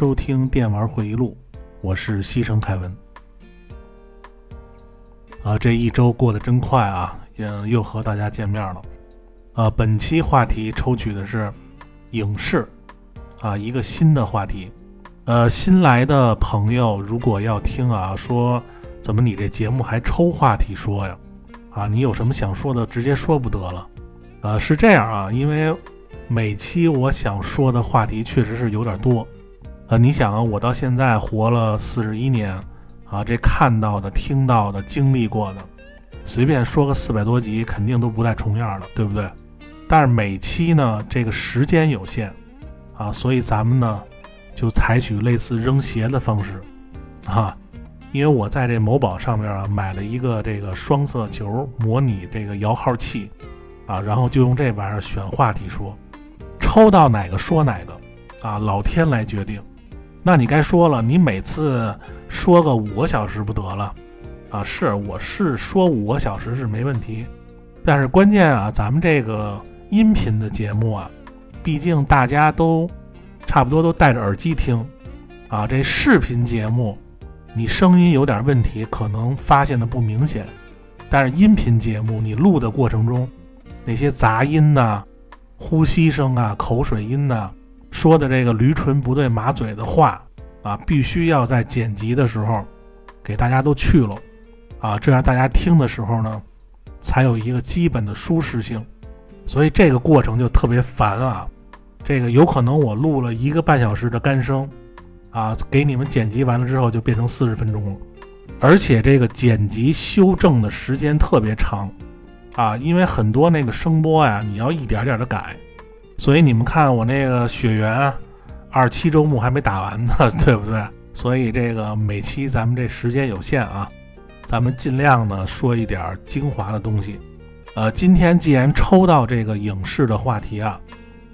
收听电玩回忆录，我是西城凯文。啊，这一周过得真快啊，嗯，又和大家见面了。啊，本期话题抽取的是影视，啊，一个新的话题。呃，新来的朋友如果要听啊，说怎么你这节目还抽话题说呀？啊，你有什么想说的，直接说不得了。呃，是这样啊，因为。每期我想说的话题确实是有点多，呃，你想啊，我到现在活了四十一年，啊，这看到的、听到的、经历过的，随便说个四百多集，肯定都不带重样的，对不对？但是每期呢，这个时间有限，啊，所以咱们呢，就采取类似扔鞋的方式，啊，因为我在这某宝上面啊买了一个这个双色球模拟这个摇号器，啊，然后就用这玩意儿选话题说。抽到哪个说哪个，啊，老天来决定。那你该说了，你每次说个五个小时不得了，啊，是，我是说五个小时是没问题，但是关键啊，咱们这个音频的节目啊，毕竟大家都差不多都戴着耳机听，啊，这视频节目你声音有点问题，可能发现的不明显，但是音频节目你录的过程中那些杂音呐。呼吸声啊，口水音呐，说的这个驴唇不对马嘴的话啊，必须要在剪辑的时候给大家都去了啊，这样大家听的时候呢，才有一个基本的舒适性。所以这个过程就特别烦啊，这个有可能我录了一个半小时的干声啊，给你们剪辑完了之后就变成四十分钟了，而且这个剪辑修正的时间特别长。啊，因为很多那个声波呀，你要一点点的改，所以你们看我那个雪原二七周末还没打完呢，对不对？所以这个每期咱们这时间有限啊，咱们尽量呢说一点精华的东西。呃，今天既然抽到这个影视的话题啊，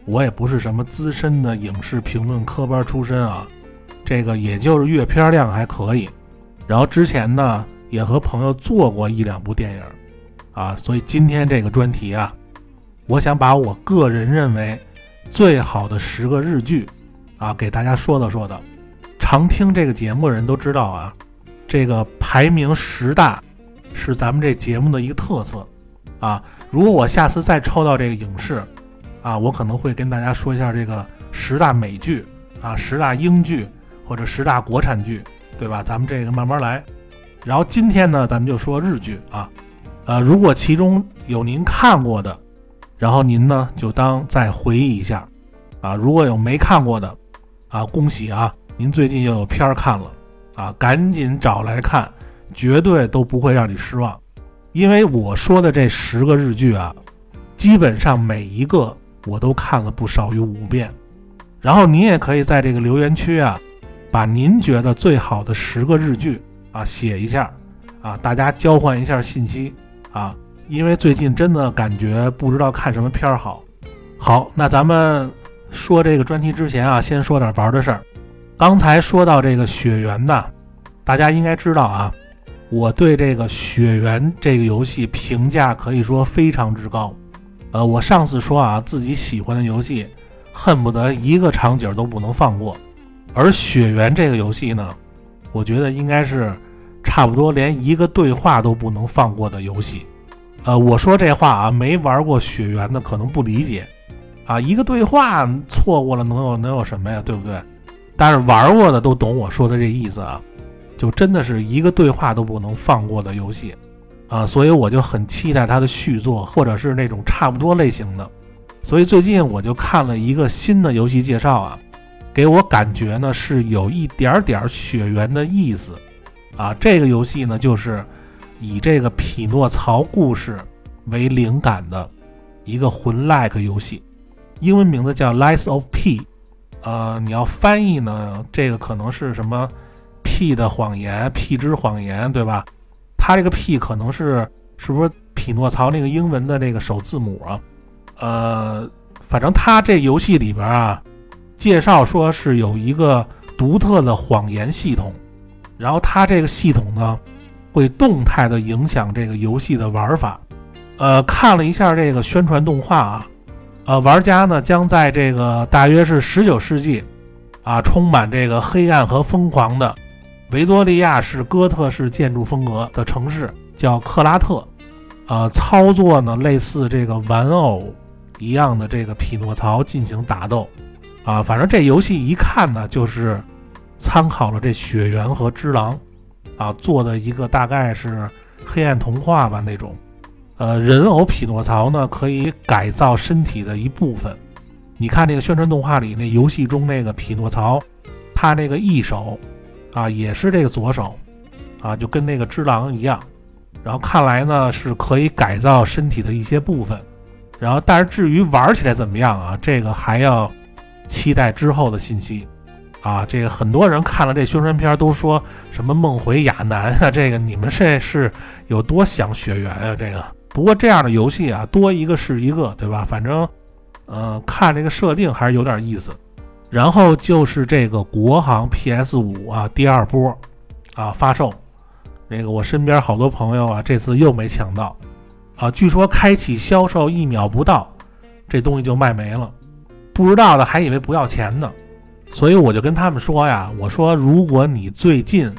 我也不是什么资深的影视评论科班出身啊，这个也就是阅片量还可以，然后之前呢也和朋友做过一两部电影。啊，所以今天这个专题啊，我想把我个人认为最好的十个日剧啊，给大家说道说道。常听这个节目的人都知道啊，这个排名十大是咱们这节目的一个特色啊。如果我下次再抽到这个影视啊，我可能会跟大家说一下这个十大美剧啊，十大英剧或者十大国产剧，对吧？咱们这个慢慢来。然后今天呢，咱们就说日剧啊。呃，如果其中有您看过的，然后您呢就当再回忆一下，啊，如果有没看过的，啊，恭喜啊，您最近又有片儿看了，啊，赶紧找来看，绝对都不会让你失望，因为我说的这十个日剧啊，基本上每一个我都看了不少于五遍，然后您也可以在这个留言区啊，把您觉得最好的十个日剧啊写一下，啊，大家交换一下信息。啊，因为最近真的感觉不知道看什么片儿好。好，那咱们说这个专题之前啊，先说点玩的事儿。刚才说到这个《雪原》呢，大家应该知道啊，我对这个《雪原》这个游戏评价可以说非常之高。呃，我上次说啊，自己喜欢的游戏，恨不得一个场景都不能放过。而《雪原》这个游戏呢，我觉得应该是。差不多连一个对话都不能放过的游戏，呃，我说这话啊，没玩过血缘的可能不理解，啊，一个对话错过了能有能有什么呀，对不对？但是玩过的都懂我说的这意思啊，就真的是一个对话都不能放过的游戏，啊，所以我就很期待它的续作或者是那种差不多类型的，所以最近我就看了一个新的游戏介绍啊，给我感觉呢是有一点点血缘的意思啊。这个游戏呢就是以这个匹诺曹故事为灵感的一个魂 like 游戏，英文名字叫 Lies of P。呃，你要翻译呢，这个可能是什么 P 的谎言，P 之谎言，对吧？它这个 P 可能是是不是匹诺曹那个英文的这个首字母啊？呃，反正它这游戏里边啊，介绍说是有一个独特的谎言系统，然后它这个系统呢，会动态的影响这个游戏的玩法。呃，看了一下这个宣传动画啊。呃，玩家呢将在这个大约是十九世纪，啊，充满这个黑暗和疯狂的维多利亚式哥特式建筑风格的城市，叫克拉特，呃，操作呢类似这个玩偶一样的这个匹诺曹进行打斗，啊，反正这游戏一看呢就是参考了这雪原和之狼，啊，做的一个大概是黑暗童话吧那种。呃，人偶匹诺曹呢，可以改造身体的一部分。你看那个宣传动画里，那游戏中那个匹诺曹，他那个一手啊，也是这个左手啊，就跟那个只狼一样。然后看来呢，是可以改造身体的一些部分。然后，但是至于玩起来怎么样啊，这个还要期待之后的信息啊。这个很多人看了这宣传片都说什么梦回亚南啊，这个你们这是有多想血缘啊？这个。不过这样的游戏啊，多一个是一个，对吧？反正，呃，看这个设定还是有点意思。然后就是这个国行 PS 五啊，第二波啊发售。那个我身边好多朋友啊，这次又没抢到啊。据说开启销售一秒不到，这东西就卖没了。不知道的还以为不要钱呢。所以我就跟他们说呀，我说如果你最近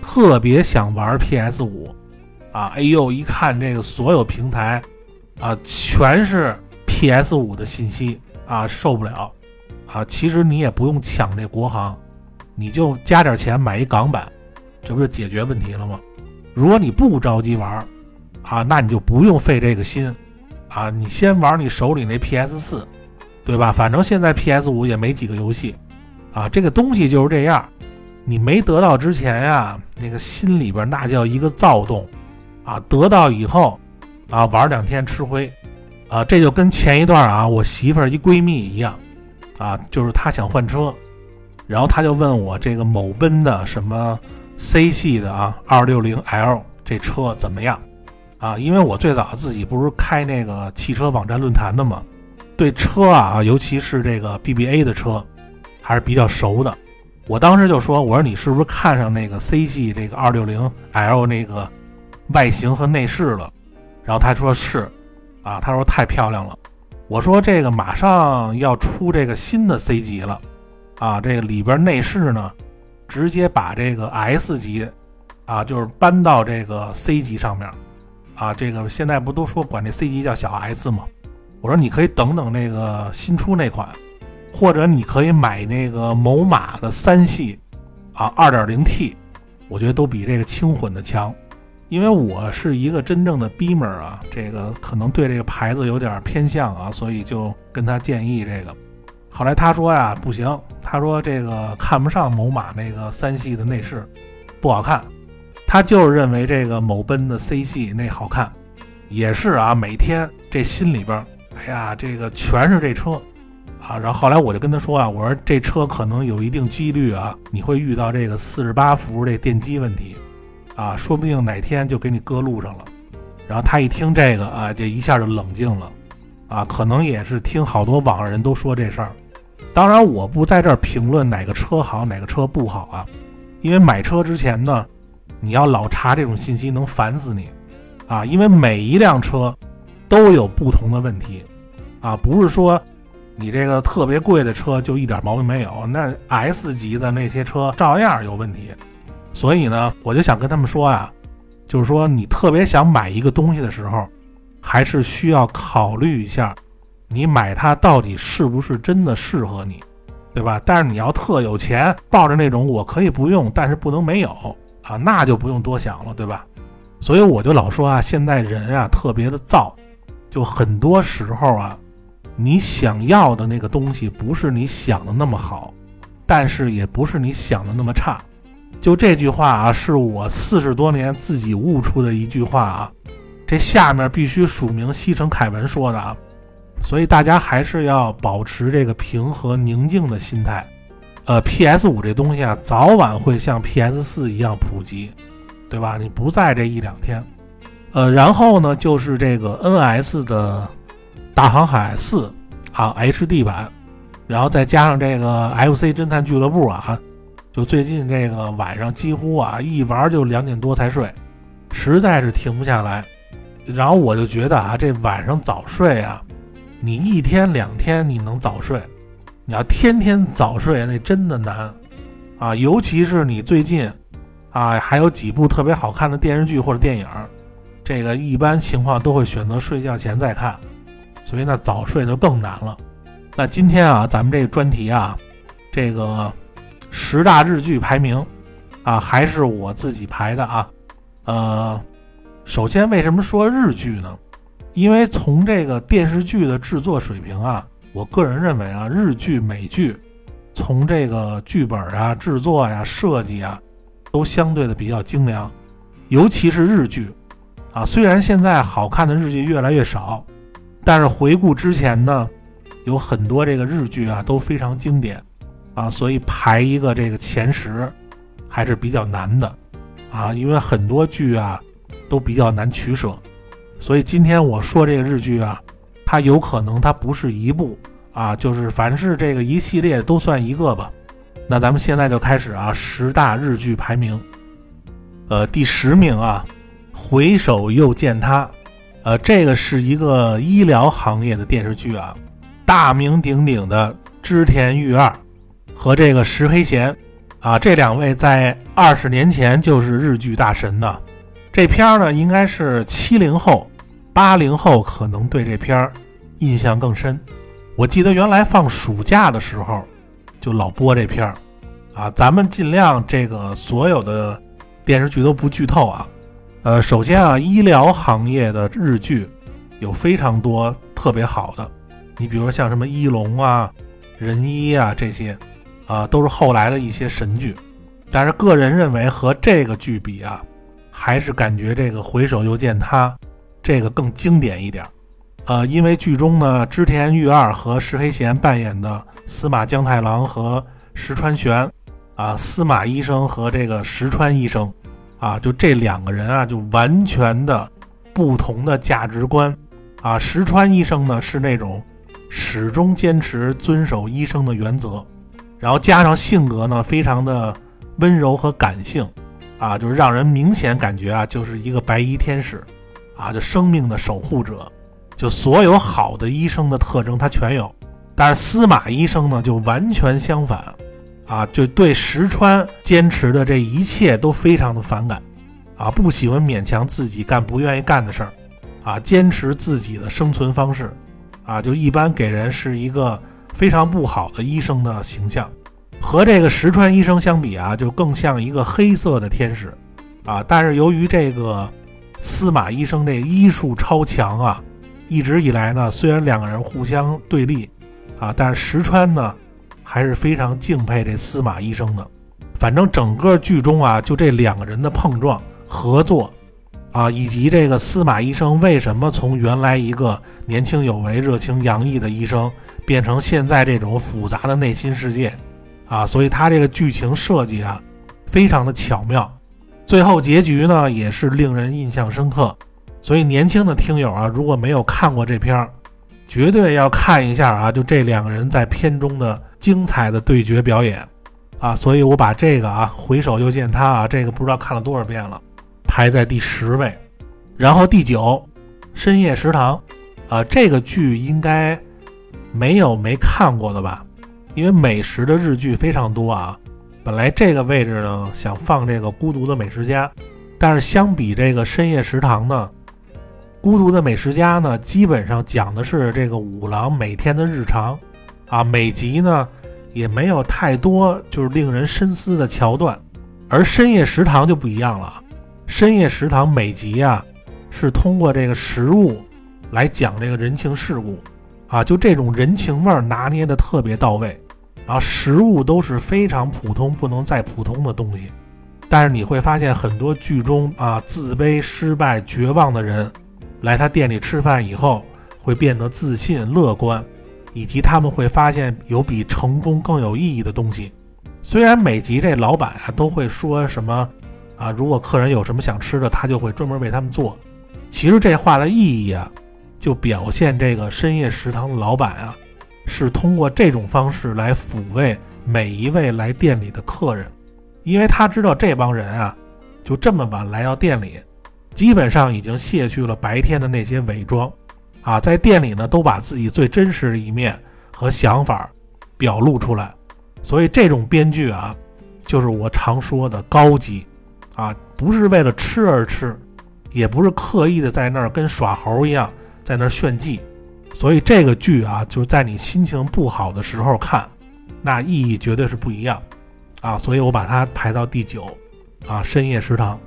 特别想玩 PS 五。啊，哎呦，一看这个所有平台，啊，全是 PS 五的信息啊，受不了，啊，其实你也不用抢这国行，你就加点钱买一港版，这不就解决问题了吗？如果你不着急玩，啊，那你就不用费这个心，啊，你先玩你手里那 PS 四，对吧？反正现在 PS 五也没几个游戏，啊，这个东西就是这样，你没得到之前呀，那个心里边那叫一个躁动。啊，得到以后，啊，玩两天吃灰，啊，这就跟前一段啊，我媳妇儿一闺蜜一样，啊，就是她想换车，然后她就问我这个某奔的什么 C 系的啊，二六零 L 这车怎么样？啊，因为我最早自己不是开那个汽车网站论坛的嘛，对车啊，尤其是这个 BBA 的车，还是比较熟的。我当时就说，我说你是不是看上那个 C 系这个二六零 L 那个？外形和内饰了，然后他说是，啊，他说太漂亮了。我说这个马上要出这个新的 C 级了，啊，这个里边内饰呢，直接把这个 S 级，啊，就是搬到这个 C 级上面，啊，这个现在不都说管这 C 级叫小 S 吗？我说你可以等等那个新出那款，或者你可以买那个某马的三系，啊，2.0T，我觉得都比这个轻混的强。因为我是一个真正的 b 麦啊，这个可能对这个牌子有点偏向啊，所以就跟他建议这个。后来他说呀，不行，他说这个看不上某马那个三系的内饰，不好看。他就是认为这个某奔的 C 系那好看，也是啊，每天这心里边，哎呀，这个全是这车啊。然后后来我就跟他说啊，我说这车可能有一定几率啊，你会遇到这个四十八伏这电机问题。啊，说不定哪天就给你搁路上了。然后他一听这个啊，这一下就冷静了。啊，可能也是听好多网上人都说这事儿。当然，我不在这儿评论哪个车好，哪个车不好啊。因为买车之前呢，你要老查这种信息，能烦死你。啊，因为每一辆车都有不同的问题。啊，不是说你这个特别贵的车就一点毛病没有，那 S 级的那些车照样有问题。所以呢，我就想跟他们说呀，就是说你特别想买一个东西的时候，还是需要考虑一下，你买它到底是不是真的适合你，对吧？但是你要特有钱，抱着那种我可以不用，但是不能没有啊，那就不用多想了，对吧？所以我就老说啊，现在人啊特别的躁，就很多时候啊，你想要的那个东西不是你想的那么好。但是也不是你想的那么差。就这句话啊，是我四十多年自己悟出的一句话啊。这下面必须署名西城凯文说的啊，所以大家还是要保持这个平和宁静的心态。呃，PS 五这东西啊，早晚会像 PS 四一样普及，对吧？你不在这一两天。呃，然后呢，就是这个 NS 的大航海四啊 HD 版，然后再加上这个 FC 侦探俱乐部啊。就最近这个晚上几乎啊一玩就两点多才睡，实在是停不下来。然后我就觉得啊，这晚上早睡啊，你一天两天你能早睡，你要天天早睡那真的难啊。尤其是你最近啊还有几部特别好看的电视剧或者电影，这个一般情况都会选择睡觉前再看，所以那早睡就更难了。那今天啊，咱们这个专题啊，这个。十大日剧排名，啊，还是我自己排的啊。呃，首先为什么说日剧呢？因为从这个电视剧的制作水平啊，我个人认为啊，日剧、美剧从这个剧本啊、制作呀、设计啊，都相对的比较精良。尤其是日剧，啊，虽然现在好看的日剧越来越少，但是回顾之前呢，有很多这个日剧啊都非常经典。啊，所以排一个这个前十还是比较难的啊，因为很多剧啊都比较难取舍，所以今天我说这个日剧啊，它有可能它不是一部啊，就是凡是这个一系列都算一个吧。那咱们现在就开始啊，十大日剧排名，呃，第十名啊，回首又见他，呃，这个是一个医疗行业的电视剧啊，大名鼎鼎的织田裕二。和这个石黑贤，啊，这两位在二十年前就是日剧大神呢。这片儿呢，应该是七零后、八零后可能对这片儿印象更深。我记得原来放暑假的时候就老播这片儿，啊，咱们尽量这个所有的电视剧都不剧透啊。呃，首先啊，医疗行业的日剧有非常多特别好的，你比如像什么医龙啊、仁医啊这些。啊，都是后来的一些神剧，但是个人认为和这个剧比啊，还是感觉这个回首又见他这个更经典一点。呃，因为剧中呢，织田裕二和石黑贤扮演的司马江太郎和石川玄，啊，司马医生和这个石川医生，啊，就这两个人啊，就完全的不同的价值观。啊，石川医生呢是那种始终坚持遵守医生的原则。然后加上性格呢，非常的温柔和感性，啊，就是让人明显感觉啊，就是一个白衣天使，啊，就生命的守护者，就所有好的医生的特征他全有。但是司马医生呢，就完全相反，啊，就对石川坚持的这一切都非常的反感，啊，不喜欢勉强自己干不愿意干的事儿，啊，坚持自己的生存方式，啊，就一般给人是一个。非常不好的医生的形象，和这个石川医生相比啊，就更像一个黑色的天使啊。但是由于这个司马医生这医术超强啊，一直以来呢，虽然两个人互相对立啊，但是石川呢还是非常敬佩这司马医生的。反正整个剧中啊，就这两个人的碰撞、合作啊，以及这个司马医生为什么从原来一个年轻有为、热情洋溢的医生。变成现在这种复杂的内心世界，啊，所以他这个剧情设计啊，非常的巧妙，最后结局呢也是令人印象深刻。所以年轻的听友啊，如果没有看过这片儿，绝对要看一下啊，就这两个人在片中的精彩的对决表演，啊，所以我把这个啊，回首又见他啊，这个不知道看了多少遍了，排在第十位，然后第九，深夜食堂，啊，这个剧应该。没有没看过的吧？因为美食的日剧非常多啊。本来这个位置呢，想放这个《孤独的美食家》，但是相比这个《深夜食堂》呢，《孤独的美食家》呢，基本上讲的是这个五郎每天的日常啊，每集呢也没有太多就是令人深思的桥段。而《深夜食堂》就不一样了，《深夜食堂》每集啊是通过这个食物来讲这个人情世故。啊，就这种人情味拿捏的特别到位，啊，食物都是非常普通不能再普通的东西。但是你会发现很多剧中啊，自卑、失败、绝望的人，来他店里吃饭以后，会变得自信、乐观，以及他们会发现有比成功更有意义的东西。虽然每集这老板啊都会说什么啊，如果客人有什么想吃的，他就会专门为他们做。其实这话的意义啊，就表现这个深夜食堂的老板啊，是通过这种方式来抚慰每一位来店里的客人，因为他知道这帮人啊，就这么晚来到店里，基本上已经卸去了白天的那些伪装，啊，在店里呢都把自己最真实的一面和想法表露出来，所以这种编剧啊，就是我常说的高级，啊，不是为了吃而吃。也不是刻意的在那儿跟耍猴一样在那儿炫技，所以这个剧啊，就是在你心情不好的时候看，那意义绝对是不一样啊。所以我把它排到第九啊，深夜食堂。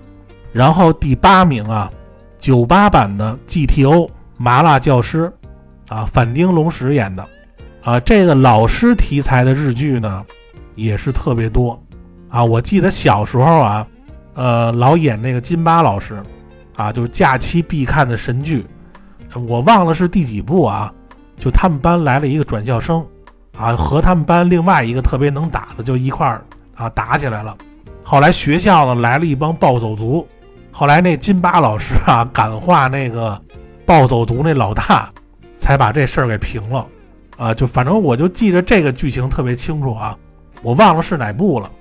然后第八名啊，九八版的 GTO 麻辣教师啊，反町隆史演的啊，这个老师题材的日剧呢，也是特别多啊。我记得小时候啊，呃，老演那个金巴老师。啊，就是假期必看的神剧，我忘了是第几部啊？就他们班来了一个转校生，啊，和他们班另外一个特别能打的就一块儿啊打起来了。后来学校呢来了一帮暴走族，后来那金巴老师啊感化那个暴走族那老大，才把这事儿给平了。啊，就反正我就记着这个剧情特别清楚啊，我忘了是哪部了。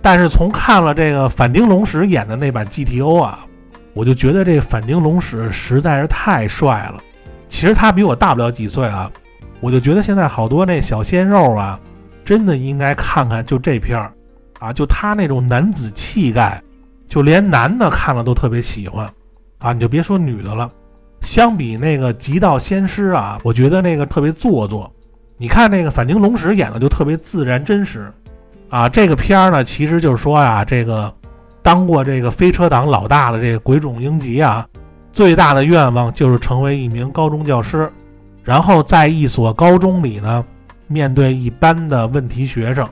但是从看了这个反町隆史演的那版 GTO 啊。我就觉得这反町隆史实在是太帅了，其实他比我大不了几岁啊，我就觉得现在好多那小鲜肉啊，真的应该看看就这片儿，啊，就他那种男子气概，就连男的看了都特别喜欢，啊，你就别说女的了，相比那个极道鲜师啊，我觉得那个特别做作，你看那个反町隆史演的就特别自然真实，啊，这个片儿呢，其实就是说呀，这个。当过这个飞车党老大的这个鬼冢英吉啊，最大的愿望就是成为一名高中教师，然后在一所高中里呢，面对一般的问题学生，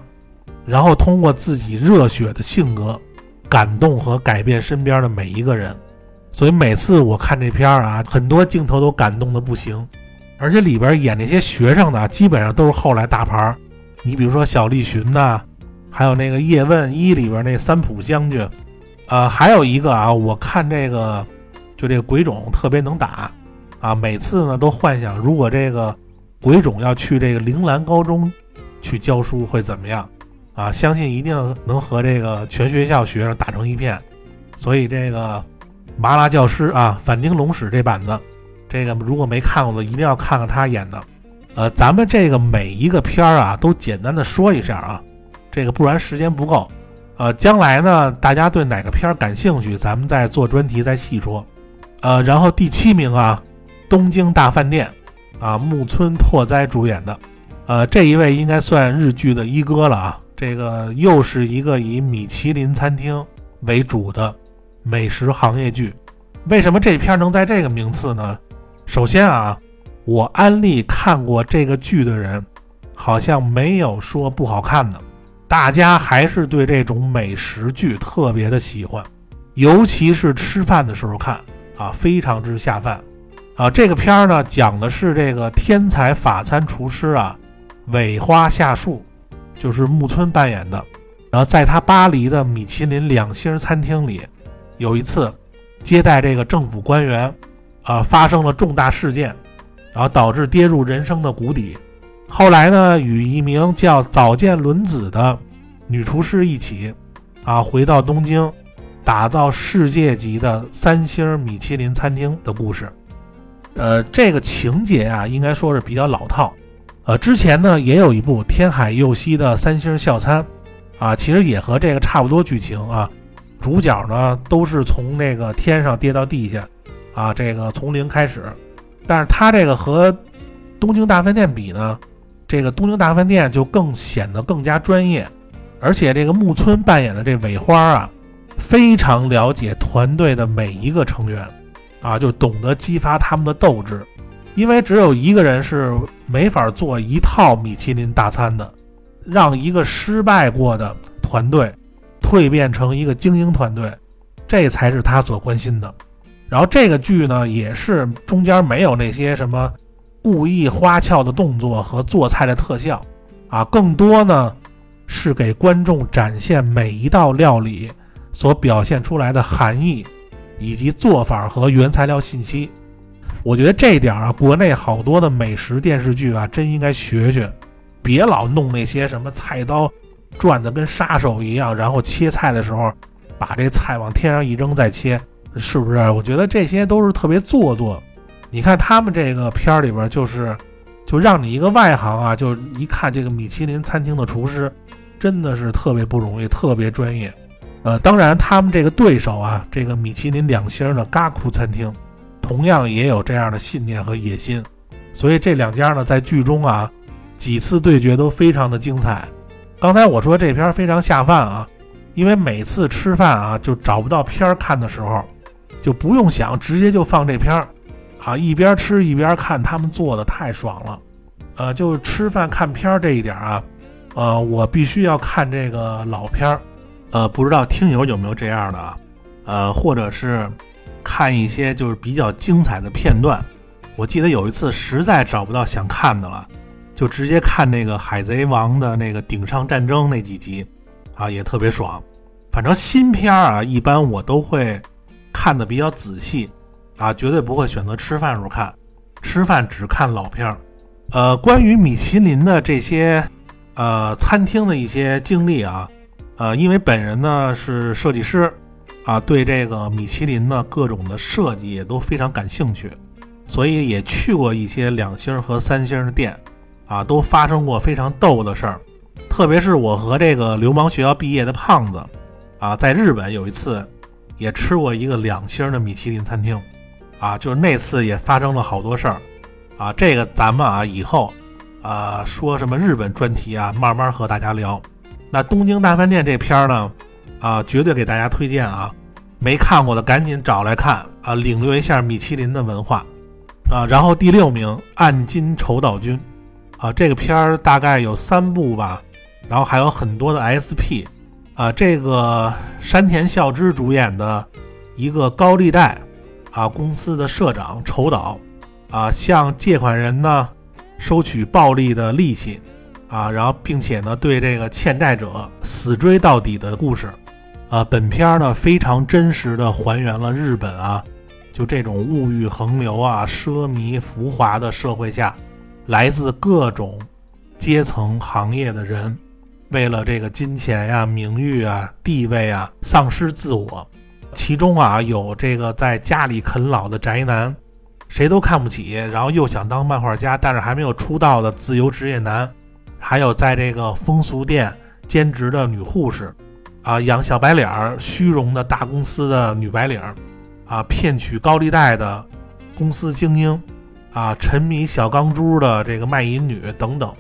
然后通过自己热血的性格，感动和改变身边的每一个人。所以每次我看这片儿啊，很多镜头都感动的不行，而且里边演那些学生呢，基本上都是后来大牌儿。你比如说小栗旬呐。还有那个《叶问一》里边那三浦将军，呃，还有一个啊，我看这个，就这个鬼冢特别能打，啊，每次呢都幻想如果这个鬼冢要去这个铃兰高中去教书会怎么样，啊，相信一定能和这个全学校学生打成一片。所以这个麻辣教师啊，反町隆史这版子，这个如果没看过的一定要看看他演的。呃，咱们这个每一个片儿啊，都简单的说一下啊。这个不然时间不够，呃，将来呢，大家对哪个片儿感兴趣，咱们再做专题再细说。呃，然后第七名啊，《东京大饭店》，啊，木村拓哉主演的，呃，这一位应该算日剧的一哥了啊。这个又是一个以米其林餐厅为主的美食行业剧。为什么这片能在这个名次呢？首先啊，我安利看过这个剧的人，好像没有说不好看的。大家还是对这种美食剧特别的喜欢，尤其是吃饭的时候看啊，非常之下饭啊。这个片儿呢，讲的是这个天才法餐厨师啊，尾花下树，就是木村扮演的。然后在他巴黎的米其林两星餐厅里，有一次接待这个政府官员啊，发生了重大事件，然后导致跌入人生的谷底。后来呢，与一名叫早见伦子的女厨师一起，啊，回到东京，打造世界级的三星米其林餐厅的故事。呃，这个情节啊，应该说是比较老套。呃，之前呢，也有一部天海佑希的三星校餐，啊，其实也和这个差不多剧情啊。主角呢，都是从那个天上跌到地下，啊，这个从零开始。但是他这个和东京大饭店比呢？这个东京大饭店就更显得更加专业，而且这个木村扮演的这尾花啊，非常了解团队的每一个成员，啊，就懂得激发他们的斗志，因为只有一个人是没法做一套米其林大餐的，让一个失败过的团队蜕变成一个精英团队，这才是他所关心的。然后这个剧呢，也是中间没有那些什么故意花俏的动作和做菜的特效啊，更多呢是给观众展现每一道料理所表现出来的含义，以及做法和原材料信息。我觉得这点啊，国内好多的美食电视剧啊，真应该学学，别老弄那些什么菜刀转的跟杀手一样，然后切菜的时候把这菜往天上一扔再切。是不是？我觉得这些都是特别做作。你看他们这个片儿里边，就是就让你一个外行啊，就一看这个米其林餐厅的厨师，真的是特别不容易，特别专业。呃，当然他们这个对手啊，这个米其林两星的嘎库餐厅，同样也有这样的信念和野心。所以这两家呢，在剧中啊，几次对决都非常的精彩。刚才我说这片非常下饭啊，因为每次吃饭啊，就找不到片儿看的时候。就不用想，直接就放这片儿，啊，一边吃一边看，他们做的太爽了，呃，就吃饭看片儿这一点啊，呃，我必须要看这个老片儿，呃，不知道听友有没有这样的啊，呃，或者是看一些就是比较精彩的片段，我记得有一次实在找不到想看的了，就直接看那个海贼王的那个顶上战争那几集，啊，也特别爽，反正新片儿啊，一般我都会。看的比较仔细，啊，绝对不会选择吃饭时候看，吃饭只看老片儿。呃，关于米其林的这些，呃，餐厅的一些经历啊，呃，因为本人呢是设计师，啊，对这个米其林的各种的设计也都非常感兴趣，所以也去过一些两星和三星的店，啊，都发生过非常逗的事儿。特别是我和这个流氓学校毕业的胖子，啊，在日本有一次。也吃过一个两星的米其林餐厅，啊，就是那次也发生了好多事儿，啊，这个咱们啊以后，啊说什么日本专题啊，慢慢和大家聊。那东京大饭店这片呢，啊，绝对给大家推荐啊，没看过的赶紧找来看啊，领略一下米其林的文化，啊，然后第六名暗金丑岛君，啊，这个片儿大概有三部吧，然后还有很多的 SP。啊，这个山田孝之主演的一个高利贷啊公司的社长丑岛啊，向借款人呢收取暴利的利息啊，然后并且呢对这个欠债者死追到底的故事啊，本片呢非常真实的还原了日本啊就这种物欲横流啊、奢靡浮华的社会下，来自各种阶层行业的人。为了这个金钱呀、名誉啊、地位啊，丧失自我，其中啊有这个在家里啃老的宅男，谁都看不起，然后又想当漫画家，但是还没有出道的自由职业男，还有在这个风俗店兼职的女护士，啊，养小白脸儿、虚荣的大公司的女白领，啊，骗取高利贷的公司精英，啊，沉迷小钢珠的这个卖淫女等等。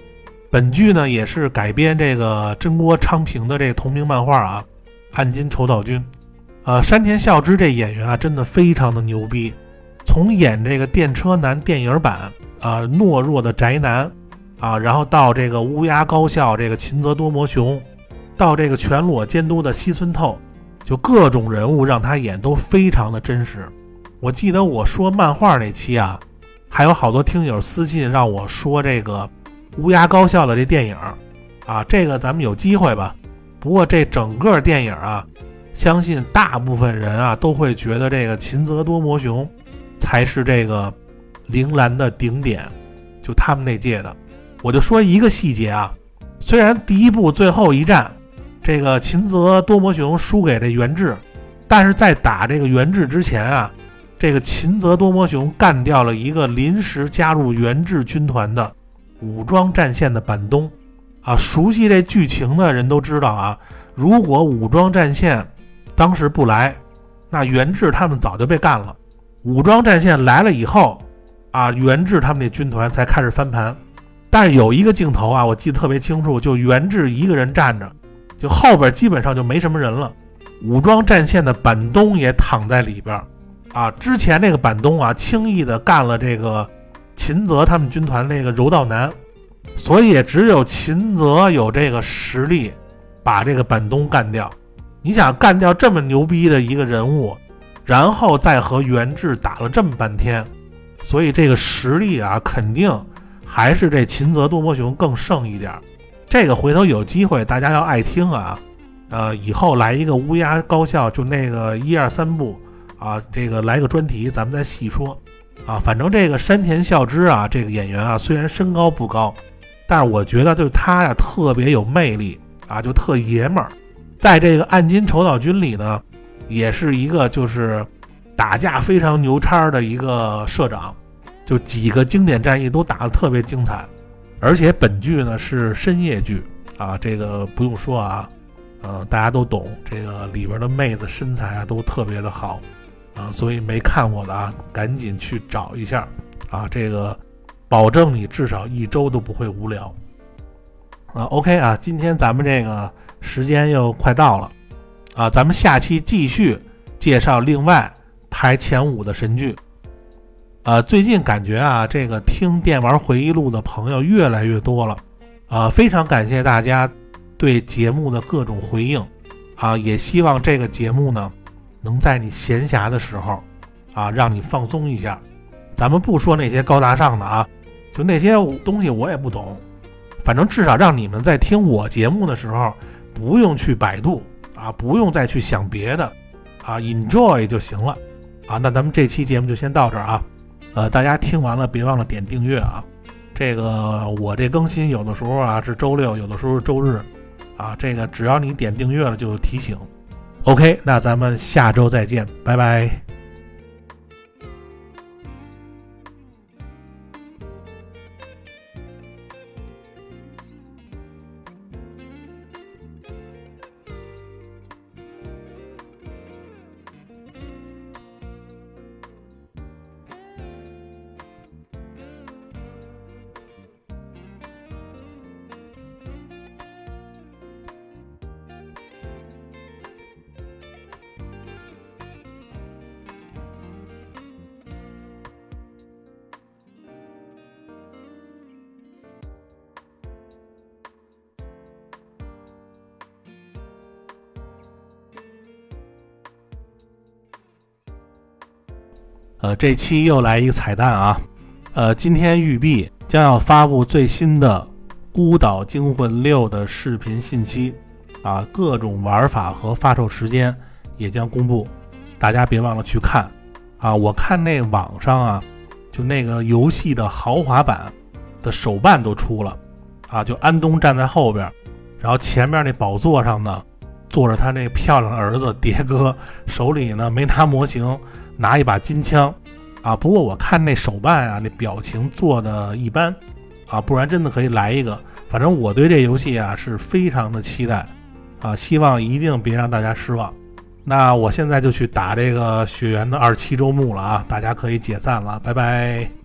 本剧呢也是改编这个真锅昌平的这个同名漫画啊，《暗金丑岛君》。呃，山田孝之这演员啊，真的非常的牛逼。从演这个电车男电影版啊懦弱的宅男啊，然后到这个乌鸦高校这个秦泽多摩雄，到这个全裸监督的西村透，就各种人物让他演都非常的真实。我记得我说漫画那期啊，还有好多听友私信让我说这个。乌鸦高校的这电影，啊，这个咱们有机会吧。不过这整个电影啊，相信大部分人啊都会觉得这个秦泽多摩雄才是这个铃兰的顶点，就他们那届的。我就说一个细节啊，虽然第一部最后一战，这个秦泽多摩雄输给这元志，但是在打这个元志之前啊，这个秦泽多摩雄干掉了一个临时加入源治军团的。武装战线的板东，啊，熟悉这剧情的人都知道啊。如果武装战线当时不来，那源治他们早就被干了。武装战线来了以后，啊，源治他们那军团才开始翻盘。但有一个镜头啊，我记得特别清楚，就源治一个人站着，就后边基本上就没什么人了。武装战线的板东也躺在里边，啊，之前那个板东啊，轻易的干了这个。秦泽他们军团那个柔道男，所以也只有秦泽有这个实力把这个板东干掉。你想干掉这么牛逼的一个人物，然后再和元志打了这么半天，所以这个实力啊，肯定还是这秦泽多摩雄更胜一点。这个回头有机会大家要爱听啊，呃，以后来一个乌鸦高校，就那个一二三部啊，这个来个专题，咱们再细说啊。反正这个山田孝之啊，这个演员啊，虽然身高不高，但是我觉得就他呀特别有魅力啊，就特爷们儿。在这个暗金丑岛军里呢，也是一个就是打架非常牛叉的一个社长，就几个经典战役都打得特别精彩，而且本剧呢是深夜剧啊，这个不用说啊，呃大家都懂，这个里边的妹子身材啊都特别的好啊，所以没看过的啊赶紧去找一下啊，这个保证你至少一周都不会无聊啊。OK 啊，今天咱们这个。时间又快到了，啊，咱们下期继续介绍另外排前五的神剧。呃，最近感觉啊，这个听《电玩回忆录》的朋友越来越多了，啊，非常感谢大家对节目的各种回应，啊，也希望这个节目呢，能在你闲暇的时候，啊，让你放松一下。咱们不说那些高大上的啊，就那些东西我也不懂，反正至少让你们在听我节目的时候。不用去百度啊，不用再去想别的啊，enjoy 就行了啊。那咱们这期节目就先到这儿啊。呃，大家听完了别忘了点订阅啊。这个我这更新有的时候啊是周六，有的时候是周日啊。这个只要你点订阅了就提醒。OK，那咱们下周再见，拜拜。这期又来一个彩蛋啊！呃，今天育碧将要发布最新的《孤岛惊魂六》的视频信息啊，各种玩法和发售时间也将公布，大家别忘了去看啊！我看那网上啊，就那个游戏的豪华版的手办都出了啊，就安东站在后边，然后前面那宝座上呢坐着他那漂亮儿子迭哥，手里呢没拿模型。拿一把金枪，啊！不过我看那手办啊，那表情做的一般，啊，不然真的可以来一个。反正我对这游戏啊是非常的期待，啊，希望一定别让大家失望。那我现在就去打这个雪原的二期周目了啊，大家可以解散了，拜拜。